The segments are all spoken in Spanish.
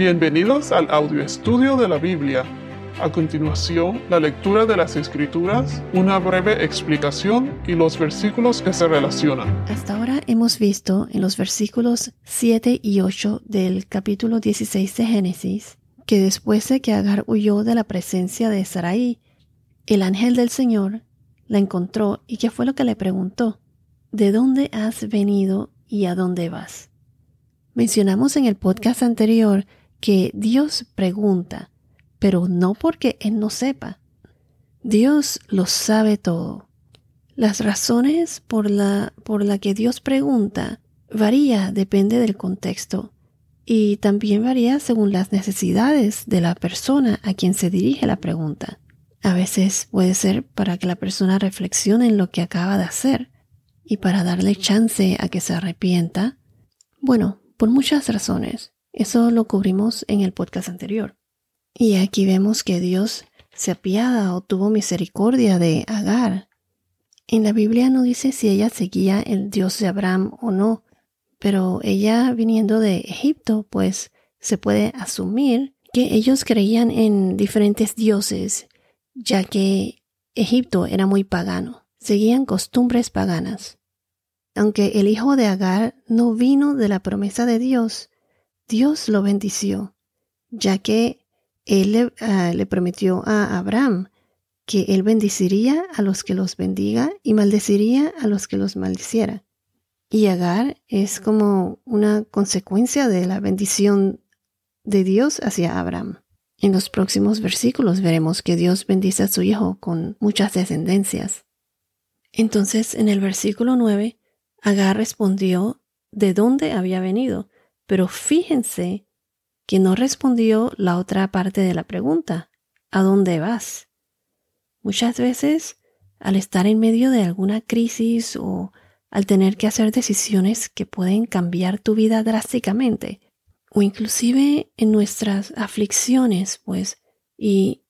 Bienvenidos al audio estudio de la Biblia. A continuación, la lectura de las Escrituras, una breve explicación y los versículos que se relacionan. Hasta ahora hemos visto en los versículos 7 y 8 del capítulo 16 de Génesis que después de que Agar huyó de la presencia de Sarai, el ángel del Señor la encontró y qué fue lo que le preguntó, ¿de dónde has venido y a dónde vas? Mencionamos en el podcast anterior que Dios pregunta, pero no porque Él no sepa. Dios lo sabe todo. Las razones por la, por la que Dios pregunta varía, depende del contexto y también varía según las necesidades de la persona a quien se dirige la pregunta. A veces puede ser para que la persona reflexione en lo que acaba de hacer y para darle chance a que se arrepienta. Bueno, por muchas razones. Eso lo cubrimos en el podcast anterior. Y aquí vemos que Dios se apiada o tuvo misericordia de Agar. En la Biblia no dice si ella seguía el Dios de Abraham o no, pero ella viniendo de Egipto, pues se puede asumir que ellos creían en diferentes dioses, ya que Egipto era muy pagano, seguían costumbres paganas. Aunque el hijo de Agar no vino de la promesa de Dios, Dios lo bendició, ya que él le, ah, le, prometió a Abraham que él bendeciría a los que los bendiga y maldeciría a los que los maldiciera. Y Agar es como una consecuencia de la bendición de Dios hacia Abraham. En los próximos versículos veremos que Dios bendice a su hijo con muchas descendencias. Entonces, en el versículo 9, Agar respondió de dónde había venido pero fíjense que no respondió la otra parte de la pregunta. ¿A dónde vas? Muchas veces, al estar en medio de alguna crisis o al tener que hacer decisiones que pueden cambiar tu vida drásticamente, o inclusive en nuestras aflicciones, pues, y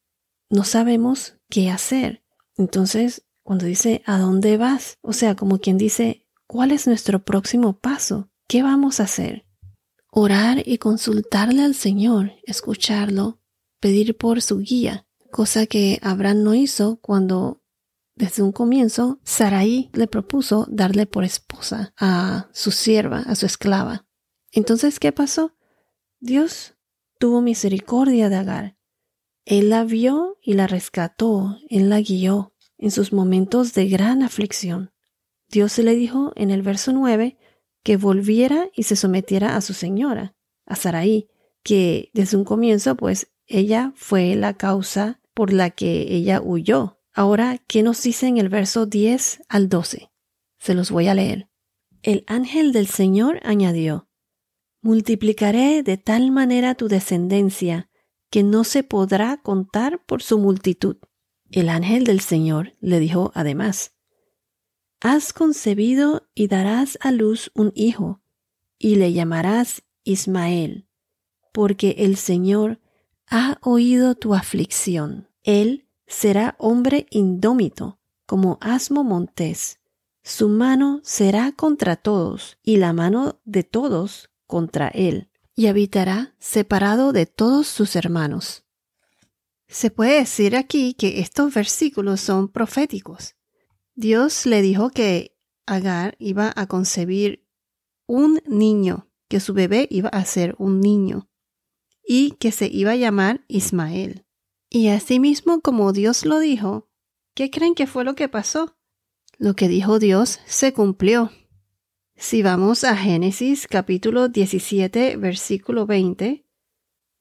no sabemos qué hacer. Entonces, cuando dice ¿a dónde vas? O sea, como quien dice ¿cuál es nuestro próximo paso? ¿Qué vamos a hacer? Orar y consultarle al Señor, escucharlo, pedir por su guía, cosa que Abraham no hizo cuando desde un comienzo Sarai le propuso darle por esposa a su sierva, a su esclava. Entonces, ¿qué pasó? Dios tuvo misericordia de Agar. Él la vio y la rescató, él la guió en sus momentos de gran aflicción. Dios le dijo en el verso 9 que volviera y se sometiera a su señora, a Saraí, que desde un comienzo, pues ella fue la causa por la que ella huyó. Ahora, ¿qué nos dice en el verso 10 al 12? Se los voy a leer. El ángel del Señor añadió, Multiplicaré de tal manera tu descendencia que no se podrá contar por su multitud. El ángel del Señor le dijo además, Has concebido y darás a luz un hijo, y le llamarás Ismael, porque el Señor ha oído tu aflicción. Él será hombre indómito, como asmo montés. Su mano será contra todos, y la mano de todos contra él, y habitará separado de todos sus hermanos. Se puede decir aquí que estos versículos son proféticos. Dios le dijo que Agar iba a concebir un niño, que su bebé iba a ser un niño y que se iba a llamar Ismael. Y asimismo, como Dios lo dijo, ¿qué creen que fue lo que pasó? Lo que dijo Dios se cumplió. Si vamos a Génesis capítulo 17, versículo 20,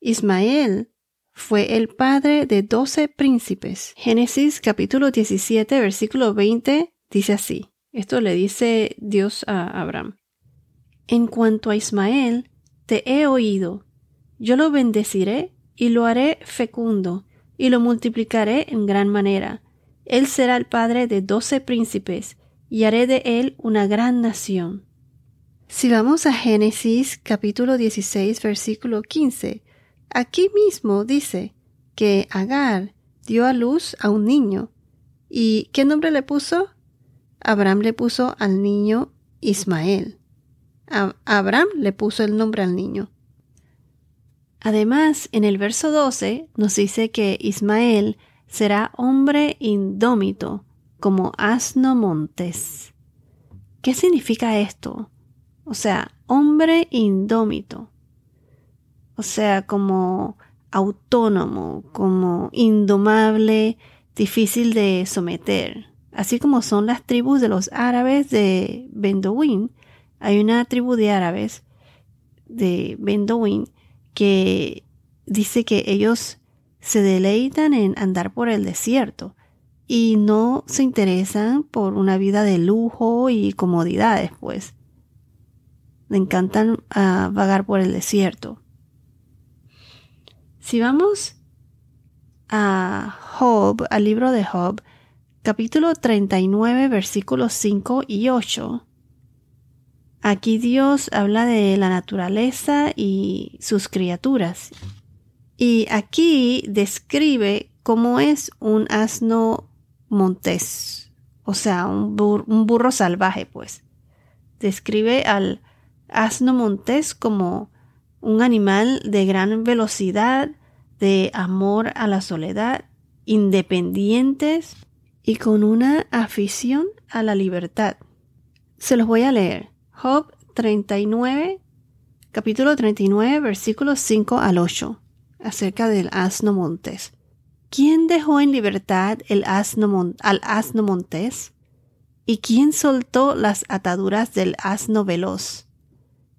Ismael fue el padre de doce príncipes. Génesis capítulo 17 versículo 20 dice así. Esto le dice Dios a Abraham. En cuanto a Ismael, te he oído. Yo lo bendeciré y lo haré fecundo y lo multiplicaré en gran manera. Él será el padre de doce príncipes y haré de él una gran nación. Si vamos a Génesis capítulo 16 versículo 15, Aquí mismo dice que Agar dio a luz a un niño. ¿Y qué nombre le puso? Abraham le puso al niño Ismael. Abraham le puso el nombre al niño. Además, en el verso 12 nos dice que Ismael será hombre indómito, como asno montés. ¿Qué significa esto? O sea, hombre indómito. O sea, como autónomo, como indomable, difícil de someter. Así como son las tribus de los árabes de Bendouin. Hay una tribu de árabes de Bendouin que dice que ellos se deleitan en andar por el desierto y no se interesan por una vida de lujo y comodidades, pues. Le encantan ah, vagar por el desierto. Si vamos a Job, al libro de Job, capítulo 39, versículos 5 y 8, aquí Dios habla de la naturaleza y sus criaturas. Y aquí describe cómo es un asno montés, o sea, un, un burro salvaje, pues. Describe al asno montés como un animal de gran velocidad, de amor a la soledad, independientes y con una afición a la libertad. Se los voy a leer. Job 39, capítulo 39, versículos 5 al 8, acerca del asno montés. ¿Quién dejó en libertad el asno al asno montés? ¿Y quién soltó las ataduras del asno veloz?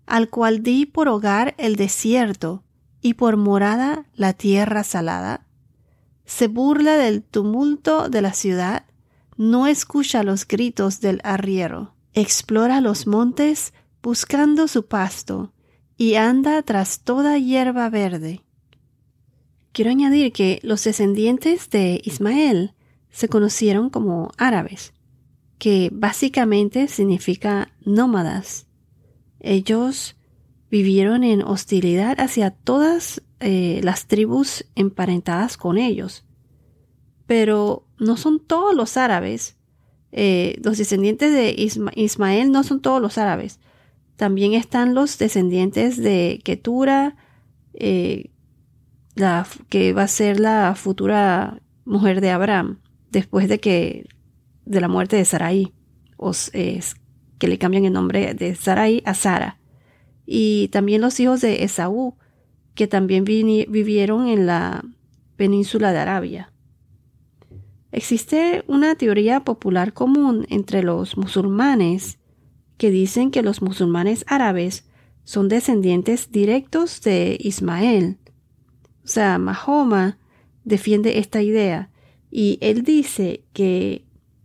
Al cual di por hogar el desierto y por morada la tierra salada. Se burla del tumulto de la ciudad, no escucha los gritos del arriero, explora los montes buscando su pasto y anda tras toda hierba verde. Quiero añadir que los descendientes de Ismael se conocieron como árabes, que básicamente significa nómadas. Ellos vivieron en hostilidad hacia todas eh, las tribus emparentadas con ellos. Pero no son todos los árabes. Eh, los descendientes de Ismael no son todos los árabes. También están los descendientes de Ketura, eh, la, que va a ser la futura mujer de Abraham, después de que de la muerte de Sarai, que le cambian el nombre de Sarai a Sara y también los hijos de Esaú, que también vivieron en la península de Arabia. Existe una teoría popular común entre los musulmanes que dicen que los musulmanes árabes son descendientes directos de Ismael. O sea, Mahoma defiende esta idea y él dice que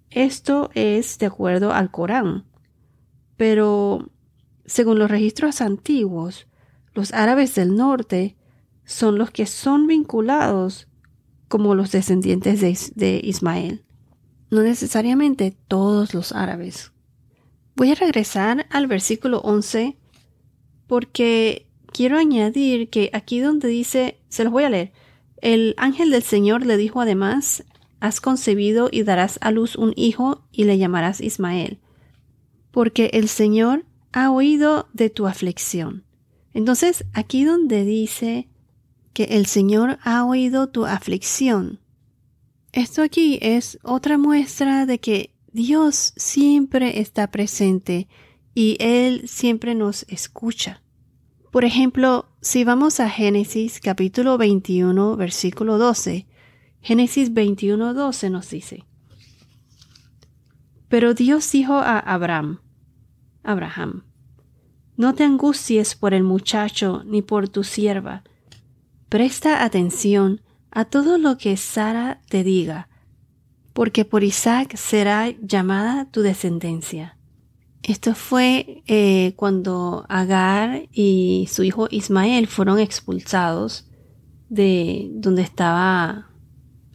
esto es de acuerdo al Corán. Pero según los registros antiguos, los árabes del norte son los que son vinculados como los descendientes de, Ismael. No necesariamente todos los árabes. Voy a regresar al versículo 11 porque quiero añadir que aquí donde dice, se los voy a leer, el ángel del Señor le dijo además, has concebido y darás a luz un hijo y le llamarás Ismael, porque el Señor ha oído de tu aflicción. Entonces, aquí donde dice que el Señor ha oído tu aflicción, esto aquí es otra muestra de que Dios siempre está presente y Él siempre nos escucha. Por ejemplo, si vamos a Génesis capítulo 21, versículo 12, Génesis 21, 12 nos dice, Pero Dios dijo a Abraham, Abraham, no te angusties por el muchacho ni por tu sierva. Presta atención a todo lo que Sara te diga, porque por Isaac será llamada tu descendencia. Esto fue eh, cuando Agar y su hijo Ismael fueron expulsados de donde estaba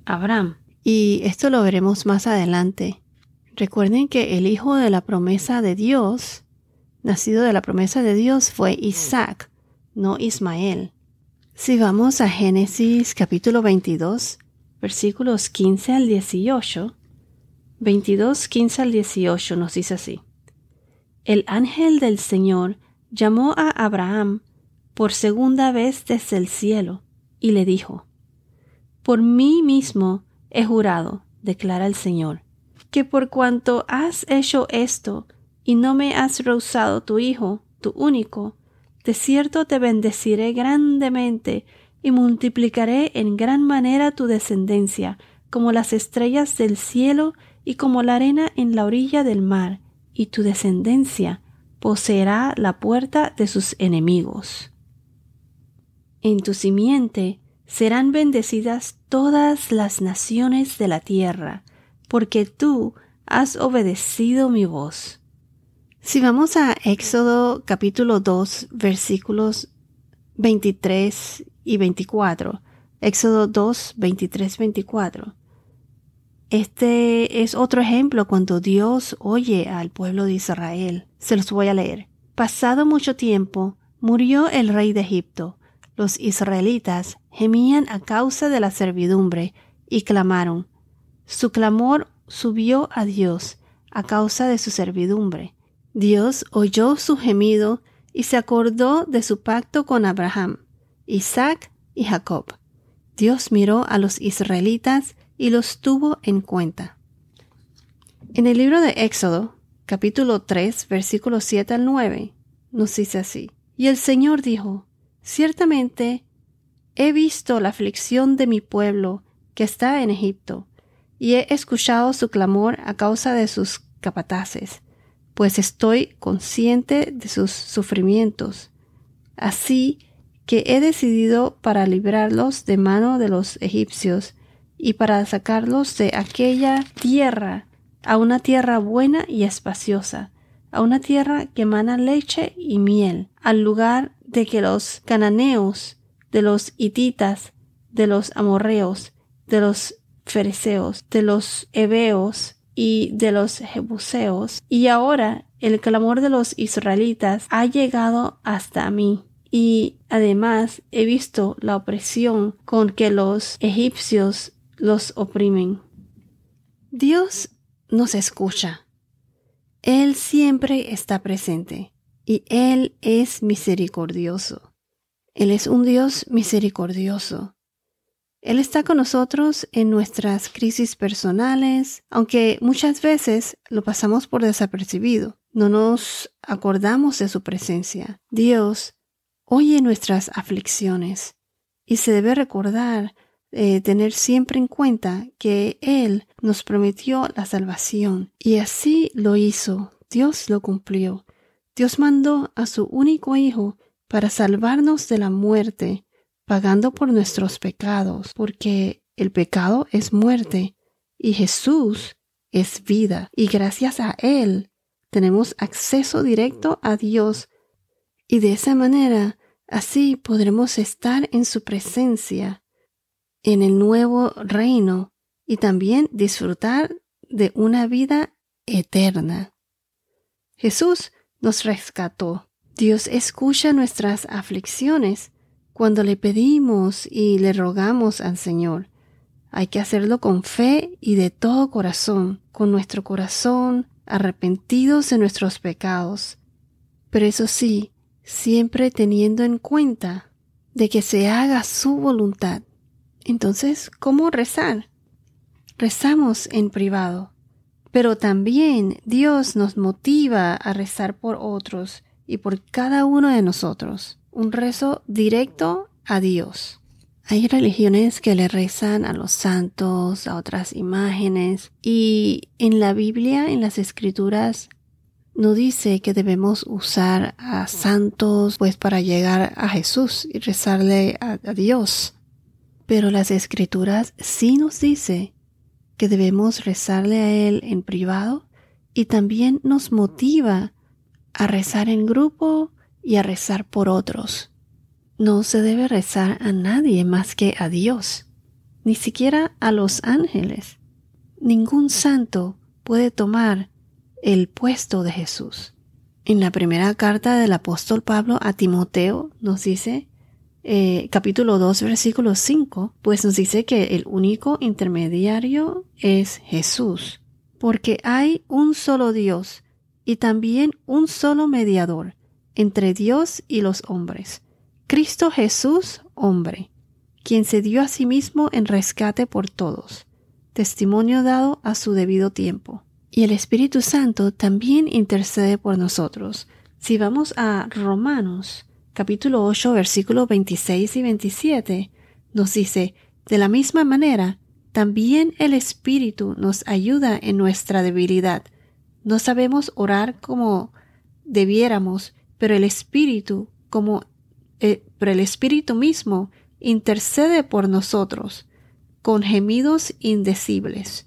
Abraham. Y esto lo veremos más adelante. Recuerden que el hijo de la promesa de Dios, nacido de la promesa de Dios, fue Isaac, no Ismael. Si vamos a Génesis capítulo 22, versículos 15 al 18, 22, 15 al 18 nos dice así. El ángel del Señor llamó a Abraham por segunda vez desde el cielo, y le dijo, Por mí mismo he jurado, declara el Señor, que por cuanto has hecho esto, y no me has rehusado tu Hijo, tu único, de cierto te bendeciré grandemente, y multiplicaré en gran manera tu descendencia, como las estrellas del cielo y como la arena en la orilla del mar, y tu descendencia poseerá la puerta de sus enemigos. En tu simiente serán bendecidas todas las naciones de la tierra, porque tú has obedecido mi voz. Si vamos a Éxodo capítulo 2 versículos 23 y 24, Éxodo 2, 23, 24. Este es otro ejemplo cuando Dios oye al pueblo de Israel. Se los voy a leer. Pasado mucho tiempo, murió el rey de Egipto. Los israelitas gemían a causa de la servidumbre y clamaron. Su clamor subió a Dios a causa de su servidumbre. Dios oyó su gemido y se acordó de su pacto con Abraham, Isaac y Jacob. Dios miró a los israelitas y los tuvo en cuenta. En el libro de Éxodo, capítulo 3, versículos 7 al 9, nos dice así. Y el Señor dijo, Ciertamente he visto la aflicción de mi pueblo que está en Egipto, y he escuchado su clamor a causa de sus capataces, pues estoy consciente de sus sufrimientos. Así que he decidido para librarlos de mano de los egipcios y para sacarlos de aquella tierra a una tierra buena y espaciosa, a una tierra que emana leche y miel, al lugar de que los cananeos, de los hititas, de los amorreos, de los fereceos, de los heveos y de los jebuseos, y ahora el clamor de los israelitas ha llegado hasta mí. Y además he visto la opresión con que los egipcios los oprimen. Dios nos escucha. Él siempre está presente y Él es misericordioso. Él es un Dios misericordioso. Él está con nosotros en nuestras crisis personales, aunque muchas veces lo pasamos por desapercibido. No nos acordamos de su presencia. Dios oye nuestras aflicciones y se debe recordar eh, tener siempre en cuenta que Él nos prometió la salvación y así lo hizo. Dios lo cumplió. Dios mandó a su único Hijo para salvarnos de la muerte, pagando por nuestros pecados, porque el pecado es muerte y Jesús es vida. Y gracias a Él tenemos acceso directo a Dios. Y de esa manera, así podremos estar en su presencia en el nuevo reino y también disfrutar de una vida eterna. Jesús nos rescató. Dios escucha nuestras aflicciones cuando le pedimos y le rogamos al Señor. Hay que hacerlo con fe y de todo corazón, con nuestro corazón arrepentidos de nuestros pecados. Pero eso sí, siempre teniendo en cuenta de que se haga su voluntad entonces, ¿cómo rezar? Rezamos en privado, pero también Dios nos motiva a rezar por otros y por cada uno de nosotros. Un rezo directo a Dios. Hay religiones que le rezan a los santos, a otras imágenes, y en la Biblia, en las escrituras, no dice que debemos usar a santos pues para llegar a Jesús y rezarle a, Dios. Pero las escrituras sí nos dice que debemos rezarle a Él en privado y también nos motiva a rezar en grupo y a rezar por otros. No se debe rezar a nadie más que a Dios, ni siquiera a los ángeles. Ningún santo puede tomar el puesto de Jesús. En la primera carta del apóstol Pablo a Timoteo nos dice eh, capítulo 2, versículo 5, pues nos dice que el único intermediario es Jesús, porque hay un solo Dios y también un solo mediador entre Dios y los hombres, Cristo Jesús, hombre, quien se dio a sí mismo en rescate por todos, testimonio dado a su debido tiempo. Y el Espíritu Santo también intercede por nosotros. Si vamos a Romanos, capítulo 8, versículos 26 y 27, nos dice, de la misma manera, también el Espíritu nos ayuda en nuestra debilidad. No sabemos orar como debiéramos, pero el Espíritu, como eh, pero el Espíritu mismo intercede por nosotros con gemidos indecibles.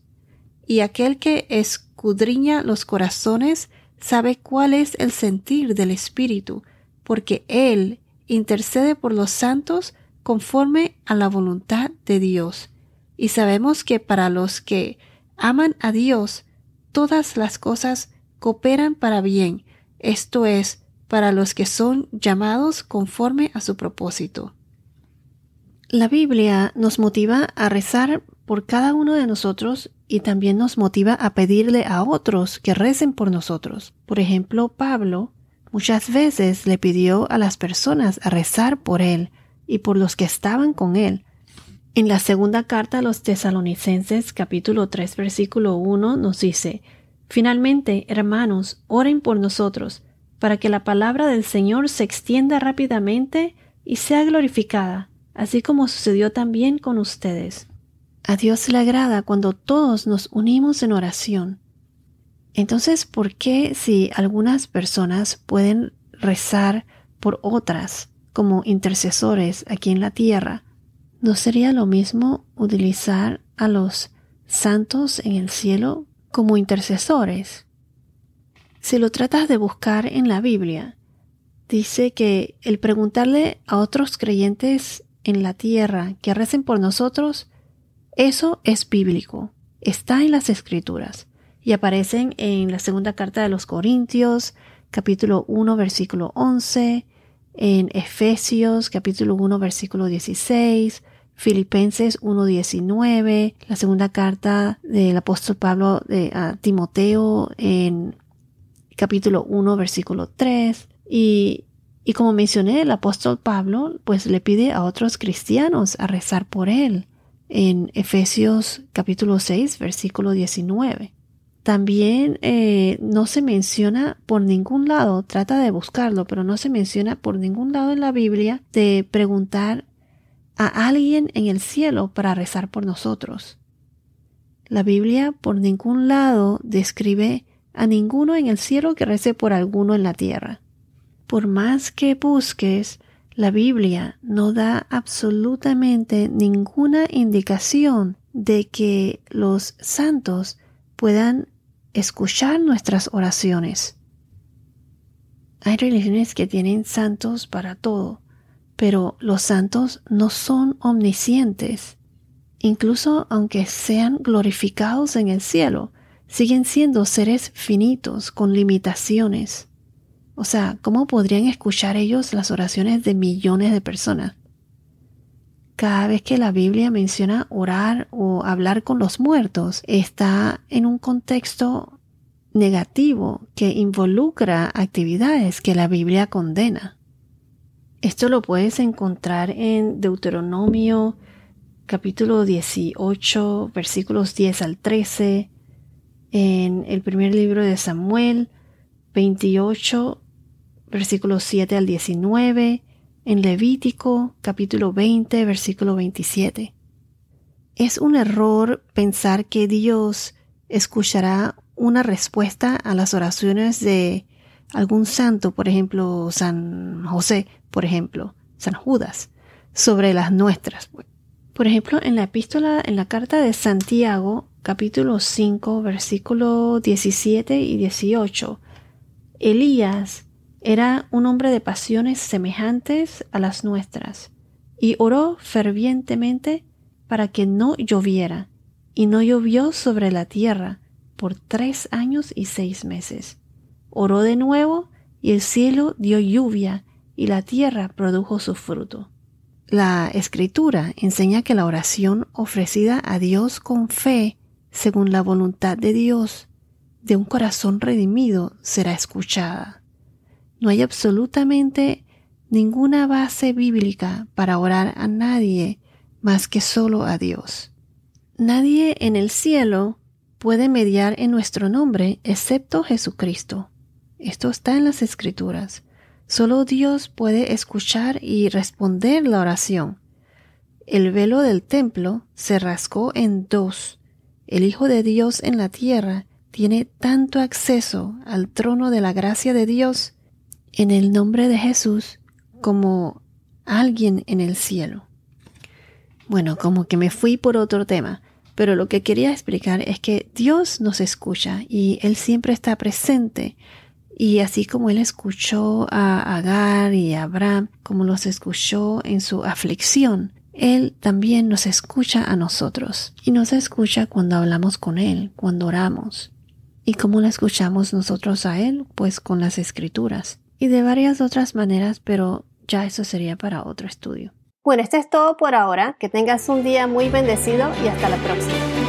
Y aquel que escudriña los corazones sabe cuál es el sentir del Espíritu, porque Él intercede por los santos conforme a la voluntad de Dios. Y sabemos que para los que aman a Dios, todas las cosas cooperan para bien, esto es, para los que son llamados conforme a su propósito. La Biblia nos motiva a rezar por cada uno de nosotros y también nos motiva a pedirle a otros que recen por nosotros. Por ejemplo, Pablo muchas veces le pidió a las personas a rezar por él y por los que estaban con él. En la segunda carta a los tesalonicenses capítulo 3 versículo 1 nos dice, Finalmente, hermanos, oren por nosotros, para que la palabra del Señor se extienda rápidamente y sea glorificada, así como sucedió también con ustedes. A Dios le agrada cuando todos nos unimos en oración. Entonces, ¿por qué si algunas personas pueden rezar por otras como intercesores aquí en la tierra, no sería lo mismo utilizar a los santos en el cielo como intercesores? Si lo tratas de buscar en la Biblia, dice que el preguntarle a otros creyentes en la tierra que recen por nosotros, eso es bíblico, está en las escrituras y aparecen en la segunda carta de los Corintios, capítulo 1, versículo 11, en Efesios, capítulo 1, versículo 16, Filipenses 1.19, la segunda carta del apóstol Pablo de, a Timoteo en capítulo 1, versículo 3. Y, y como mencioné, el apóstol Pablo pues le pide a otros cristianos a rezar por él en Efesios capítulo 6, versículo 19. También eh, no se menciona por ningún lado, trata de buscarlo, pero no se menciona por ningún lado en la Biblia de preguntar a alguien en el cielo para rezar por nosotros. La Biblia por ningún lado describe a ninguno en el cielo que rece por alguno en la tierra. Por más que busques, la Biblia no da absolutamente ninguna indicación de que los santos puedan escuchar nuestras oraciones. Hay religiones que tienen santos para todo, pero los santos no son omniscientes. Incluso aunque sean glorificados en el cielo, siguen siendo seres finitos con limitaciones. O sea, ¿cómo podrían escuchar ellos las oraciones de millones de personas? Cada vez que la Biblia menciona orar o hablar con los muertos, está en un contexto negativo que involucra actividades que la Biblia condena. Esto lo puedes encontrar en Deuteronomio capítulo 18 versículos 10 al 13, en el primer libro de Samuel 28 versículos 7 al 19, en Levítico capítulo 20 versículo 27. Es un error pensar que Dios escuchará una respuesta a las oraciones de algún santo, por ejemplo, San José, por ejemplo, San Judas, sobre las nuestras. Por ejemplo, en la epístola, en la carta de Santiago, capítulo 5, versículo 17 y 18, Elías era un hombre de pasiones semejantes a las nuestras, y oró fervientemente para que no lloviera, y no llovió sobre la tierra por tres años y seis meses. Oró de nuevo, y el cielo dio lluvia, y la tierra produjo su fruto. La escritura enseña que la oración ofrecida a Dios con fe, según la voluntad de Dios, de un corazón redimido, será escuchada. No hay absolutamente ninguna base bíblica para orar a nadie más que solo a Dios. Nadie en el cielo puede mediar en nuestro nombre excepto Jesucristo. Esto está en las Escrituras. Solo Dios puede escuchar y responder la oración. El velo del templo se rascó en dos. El Hijo de Dios en la tierra tiene tanto acceso al trono de la gracia de Dios en el nombre de Jesús como alguien en el cielo. Bueno, como que me fui por otro tema, pero lo que quería explicar es que Dios nos escucha y Él siempre está presente y así como él escuchó a Agar y a Abraham, como los escuchó en su aflicción, él también nos escucha a nosotros. Y nos escucha cuando hablamos con él, cuando oramos. ¿Y cómo la escuchamos nosotros a él? Pues con las escrituras. Y de varias otras maneras, pero ya eso sería para otro estudio. Bueno, esto es todo por ahora. Que tengas un día muy bendecido y hasta la próxima.